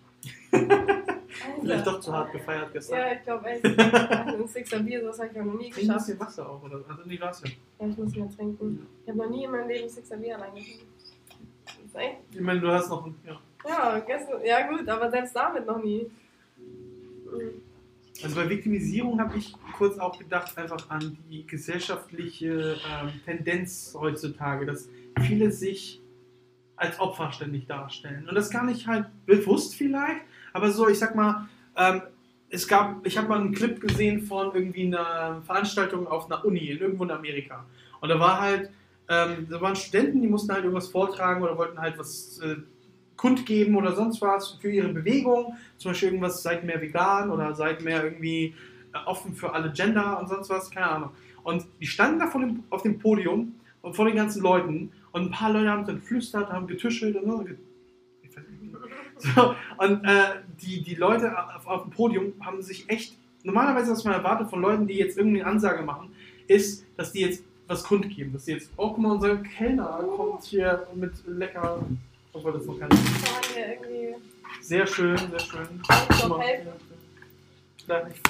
Vielleicht doch zu hart gefeiert gestern. Ja, ich glaube echt. Ein Sixer Bier, sowas habe ich auch noch nie Trink ein geschafft. bisschen Wasser auch, oder? Also die Glas Ja, ich muss mehr trinken. Ich habe noch nie in meinem Leben Sixer Bier allein getrunken. Ich meine, du hast noch ein. Ja. Ja, gestern, ja gut, aber selbst damit noch nie. Also bei Viktimisierung habe ich kurz auch gedacht, einfach an die gesellschaftliche ähm, Tendenz heutzutage, dass viele sich als Opfer ständig darstellen. Und das gar nicht halt bewusst vielleicht, aber so, ich sag mal, ähm, es gab, ich habe mal einen Clip gesehen von irgendwie einer Veranstaltung auf einer Uni in irgendwo in Amerika. Und da war halt, ähm, da waren Studenten, die mussten halt irgendwas vortragen oder wollten halt was äh, kundgeben oder sonst was für ihre Bewegung. Zum Beispiel irgendwas, seid mehr vegan oder seid mehr irgendwie äh, offen für alle Gender und sonst was, keine Ahnung. Und die standen da vor dem, auf dem Podium und vor den ganzen Leuten und ein paar Leute haben dann geflüstert, haben getuschelt und so. So, und äh, die, die Leute auf, auf dem Podium haben sich echt, normalerweise, was man erwartet von Leuten, die jetzt irgendwie eine Ansage machen, ist, dass die jetzt was kundgeben. Dass die jetzt, oh, guck mal, unser Kellner kommt hier mit lecker, obwohl das noch irgendwie. Sehr schön, sehr schön.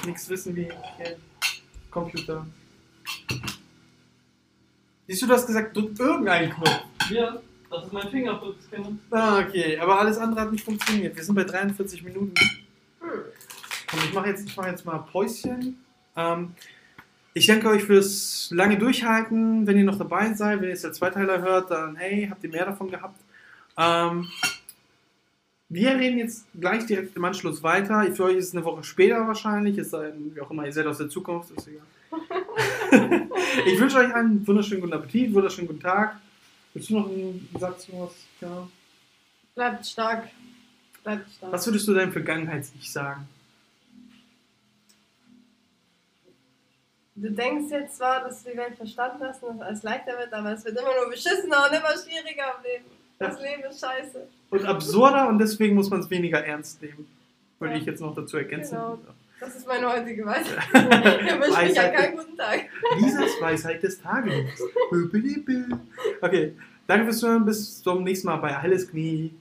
Nichts wissen wie. Computer. Siehst du, du hast gesagt, drück irgendeinen Knopf. Ja, das ist mein Fingerabdruckscanner. Ah, okay, aber alles andere hat nicht funktioniert. Wir sind bei 43 Minuten. Komm, ich mache jetzt, ich mach jetzt mal Päuschen. Ähm, ich danke euch fürs lange Durchhalten. Wenn ihr noch dabei seid, wenn ihr jetzt der Zweiteiler hört, dann hey, habt ihr mehr davon gehabt. Ähm, wir reden jetzt gleich direkt im Anschluss weiter. Für euch ist es eine Woche später wahrscheinlich, es sei denn, wie auch immer, ihr seid aus der Zukunft, ist egal. ich wünsche euch einen wunderschönen guten Appetit, wunderschönen guten Tag. Willst du noch einen Satz, was? Ja. Bleibt stark. Bleibt stark. Was würdest du deinem Vergangenheits-Ich sagen? Du denkst jetzt zwar, dass du die Welt verstanden hast und dass alles leichter wird, aber es wird immer nur beschissener und immer schwieriger im Leben. Das Leben ist scheiße. Und absurder und deswegen muss man es weniger ernst nehmen. Würde Ja. ich jetzt noch dazu ergänzen. Genau. Das ist meine heutige Weisheit. Ich wünsche mich Weisheit. einen guten Tag. Lisas Weisheit des Tages. Okay, danke fürs Zuhören. Bis zum nächsten Mal bei Alles Knie.